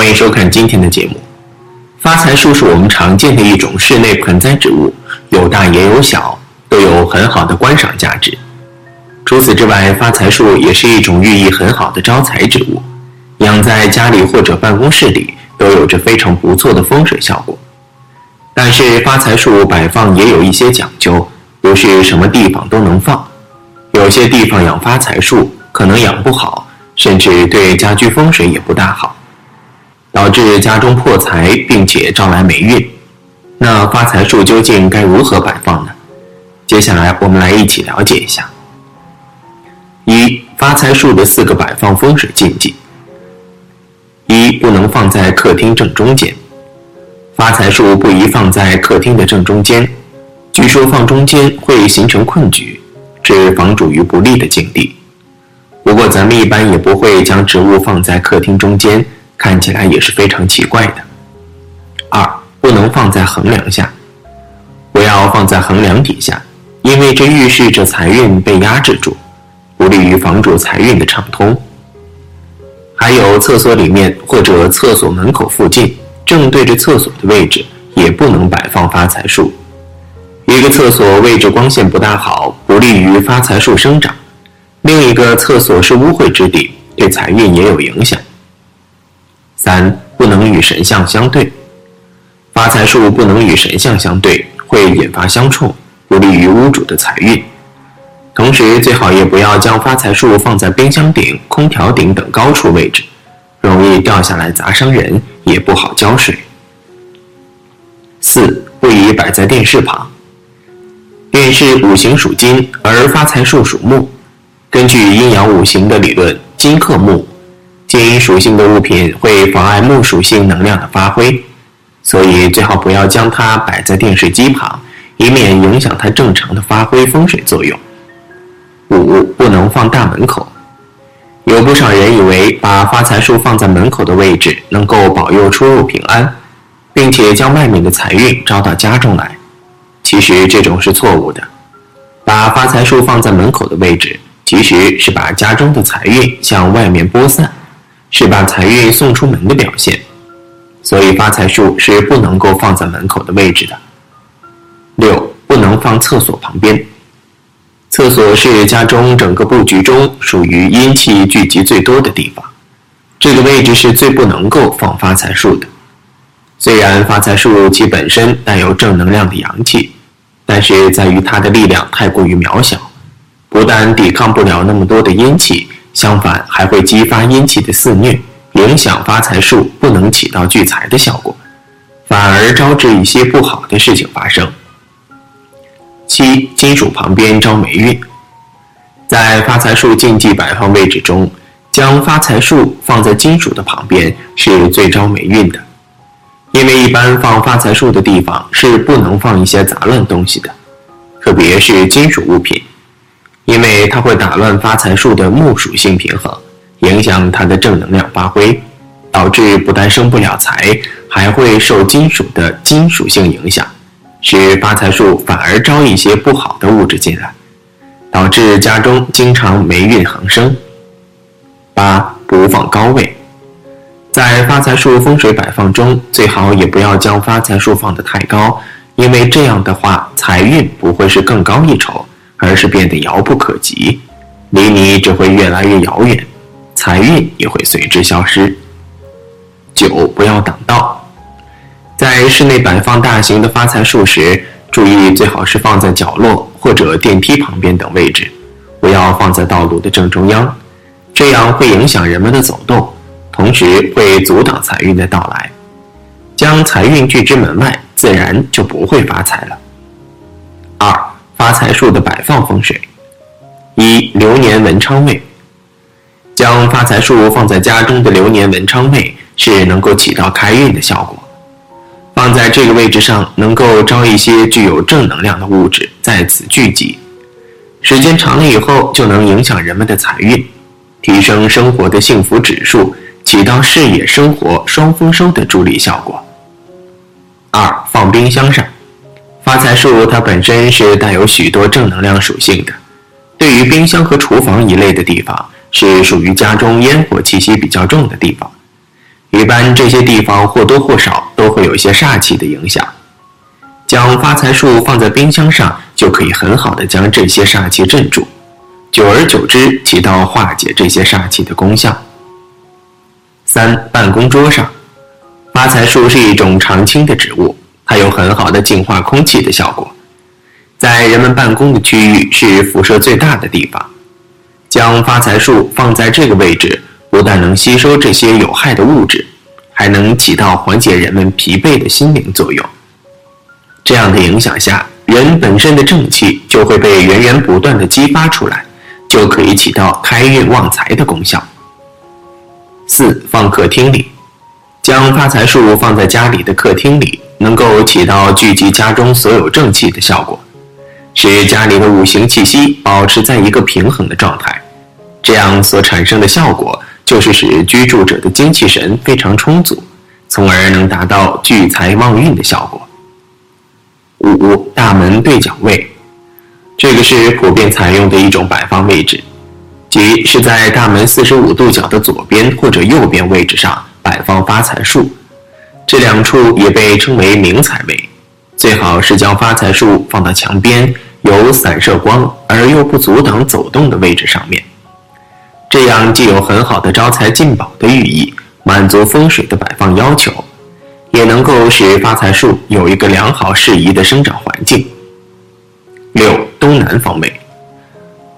欢迎收看今天的节目。发财树是我们常见的一种室内盆栽植物，有大也有小，都有很好的观赏价值。除此之外，发财树也是一种寓意很好的招财植物，养在家里或者办公室里都有着非常不错的风水效果。但是发财树摆放也有一些讲究，不是什么地方都能放，有些地方养发财树可能养不好，甚至对家居风水也不大好。导致家中破财，并且招来霉运。那发财树究竟该如何摆放呢？接下来我们来一起了解一下。一、发财树的四个摆放风水禁忌。一、不能放在客厅正中间。发财树不宜放在客厅的正中间，据说放中间会形成困局，致房主于不利的境地。不过咱们一般也不会将植物放在客厅中间。看起来也是非常奇怪的。二，不能放在横梁下，不要放在横梁底下，因为这预示着财运被压制住，不利于房主财运的畅通。还有厕所里面或者厕所门口附近，正对着厕所的位置也不能摆放发财树。一个厕所位置光线不大好，不利于发财树生长；另一个厕所是污秽之地，对财运也有影响。三不能与神像相对，发财树不能与神像相对，会引发相冲，不利于屋主的财运。同时，最好也不要将发财树放在冰箱顶、空调顶等高处位置，容易掉下来砸伤人，也不好浇水。四不宜摆在电视旁，电视五行属金，而发财树属木，根据阴阳五行的理论，金克木。金属性的物品会妨碍木属性能量的发挥，所以最好不要将它摆在电视机旁，以免影响它正常的发挥风水作用。五不能放大门口，有不少人以为把发财树放在门口的位置能够保佑出入平安，并且将外面的财运招到家中来，其实这种是错误的。把发财树放在门口的位置，其实是把家中的财运向外面播散。是把财运送出门的表现，所以发财树是不能够放在门口的位置的。六，不能放厕所旁边。厕所是家中整个布局中属于阴气聚集最多的地方，这个位置是最不能够放发财树的。虽然发财树其本身带有正能量的阳气，但是在于它的力量太过于渺小，不但抵抗不了那么多的阴气。相反，还会激发阴气的肆虐，影响发财树不能起到聚财的效果，反而招致一些不好的事情发生。七，金属旁边招霉运，在发财树禁忌摆放位置中，将发财树放在金属的旁边是最招霉运的，因为一般放发财树的地方是不能放一些杂乱东西的，特别是金属物品。因为它会打乱发财树的木属性平衡，影响它的正能量发挥，导致不但生不了财，还会受金属的金属性影响，使发财树反而招一些不好的物质进来，导致家中经常霉运横生。八不放高位，在发财树风水摆放中，最好也不要将发财树放得太高，因为这样的话，财运不会是更高一筹。而是变得遥不可及，离你只会越来越遥远，财运也会随之消失。九，不要挡道，在室内摆放大型的发财树时，注意最好是放在角落或者电梯旁边等位置，不要放在道路的正中央，这样会影响人们的走动，同时会阻挡财运的到来。将财运拒之门外，自然就不会发财了。二。发财树的摆放风水。一、流年文昌位，将发财树放在家中的流年文昌位是能够起到开运的效果。放在这个位置上，能够招一些具有正能量的物质在此聚集，时间长了以后，就能影响人们的财运，提升生活的幸福指数，起到事业生活双丰收的助力效果。二、放冰箱上，发财树它本身是带有许多正能量属性的，对于冰箱和厨房一类的地方，是属于家中烟火气息比较重的地方。一般这些地方或多或少都会有一些煞气的影响，将发财树放在冰箱上，就可以很好的将这些煞气镇住，久而久之起到化解这些煞气的功效。三、办公桌上，发财树是一种常青的植物，它有很好的净化空气的效果，在人们办公的区域是辐射最大的地方，将发财树放在这个位置。不但能吸收这些有害的物质，还能起到缓解人们疲惫的心灵作用。这样的影响下，人本身的正气就会被源源不断的激发出来，就可以起到开运旺财的功效。四放客厅里，将发财树放在家里的客厅里，能够起到聚集家中所有正气的效果，使家里的五行气息保持在一个平衡的状态。这样所产生的效果。就是使居住者的精气神非常充足，从而能达到聚财旺运的效果。五大门对角位，这个是普遍采用的一种摆放位置，即是在大门四十五度角的左边或者右边位置上摆放发财树。这两处也被称为明财位，最好是将发财树放到墙边，有散射光而又不阻挡走动的位置上面。这样既有很好的招财进宝的寓意，满足风水的摆放要求，也能够使发财树有一个良好适宜的生长环境。六东南方位，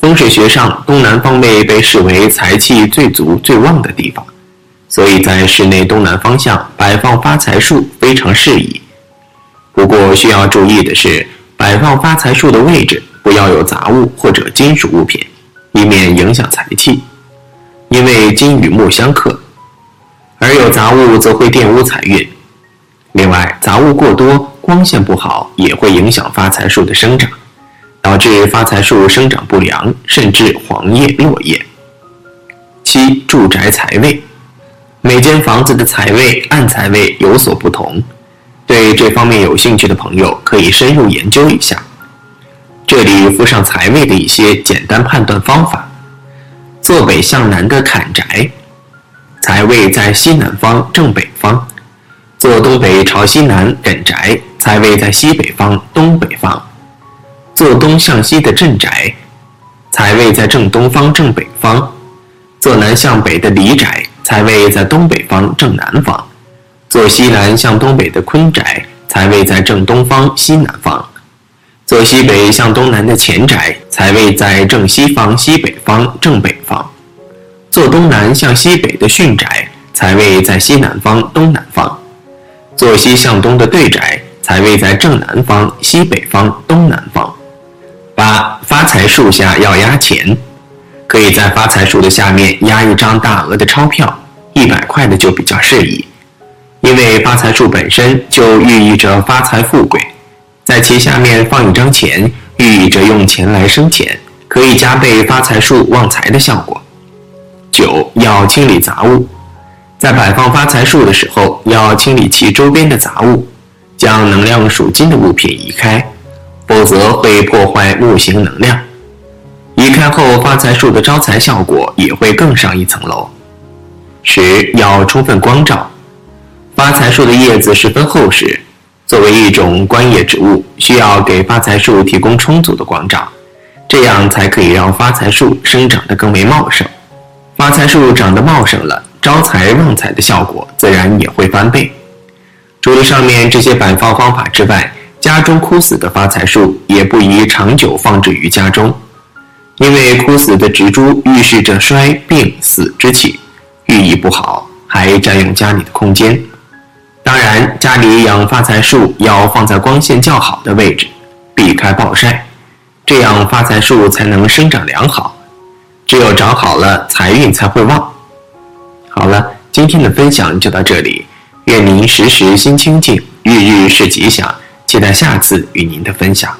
风水学上东南方位被视为财气最足最旺的地方，所以在室内东南方向摆放发财树非常适宜。不过需要注意的是，摆放发财树的位置不要有杂物或者金属物品，以免影响财气。因为金与木相克，而有杂物则会玷污财运。另外，杂物过多、光线不好也会影响发财树的生长，导致发财树生长不良，甚至黄叶落叶。七、住宅财位，每间房子的财位、暗财位有所不同，对这方面有兴趣的朋友可以深入研究一下。这里附上财位的一些简单判断方法。坐北向南的坎宅，财位在西南方正北方；坐东北朝西南艮宅，财位在西北方东北方；坐东向西的镇宅，财位在正东方正北方；坐南向北的离宅，财位在东北方正南方；坐西南向东北的坤宅，财位在正东方西南方。坐西北向东南的乾宅，财位在正西方西北方正北方；坐东南向西北的巽宅，财位在西南方东南方；坐西向东的对宅，财位在正南方西北方东南方。八发财树下要压钱，可以在发财树的下面压一张大额的钞票，一百块的就比较适宜，因为发财树本身就寓意着发财富贵。在其下面放一张钱，寓意着用钱来生钱，可以加倍发财树旺财的效果。九要清理杂物，在摆放发财树的时候，要清理其周边的杂物，将能量属金的物品移开，否则会破坏木型能量。移开后，发财树的招财效果也会更上一层楼。十要充分光照，发财树的叶子十分厚实。作为一种观叶植物，需要给发财树提供充足的光照，这样才可以让发财树生长得更为茂盛。发财树长得茂盛了，招财旺财的效果自然也会翻倍。除了上面这些摆放方法之外，家中枯死的发财树也不宜长久放置于家中，因为枯死的植株预示着衰病死之气，寓意不好，还占用家里的空间。当然，家里养发财树要放在光线较好的位置，避开暴晒，这样发财树才能生长良好。只有长好了，财运才会旺。好了，今天的分享就到这里，愿您时时心清静，日日是吉祥。期待下次与您的分享。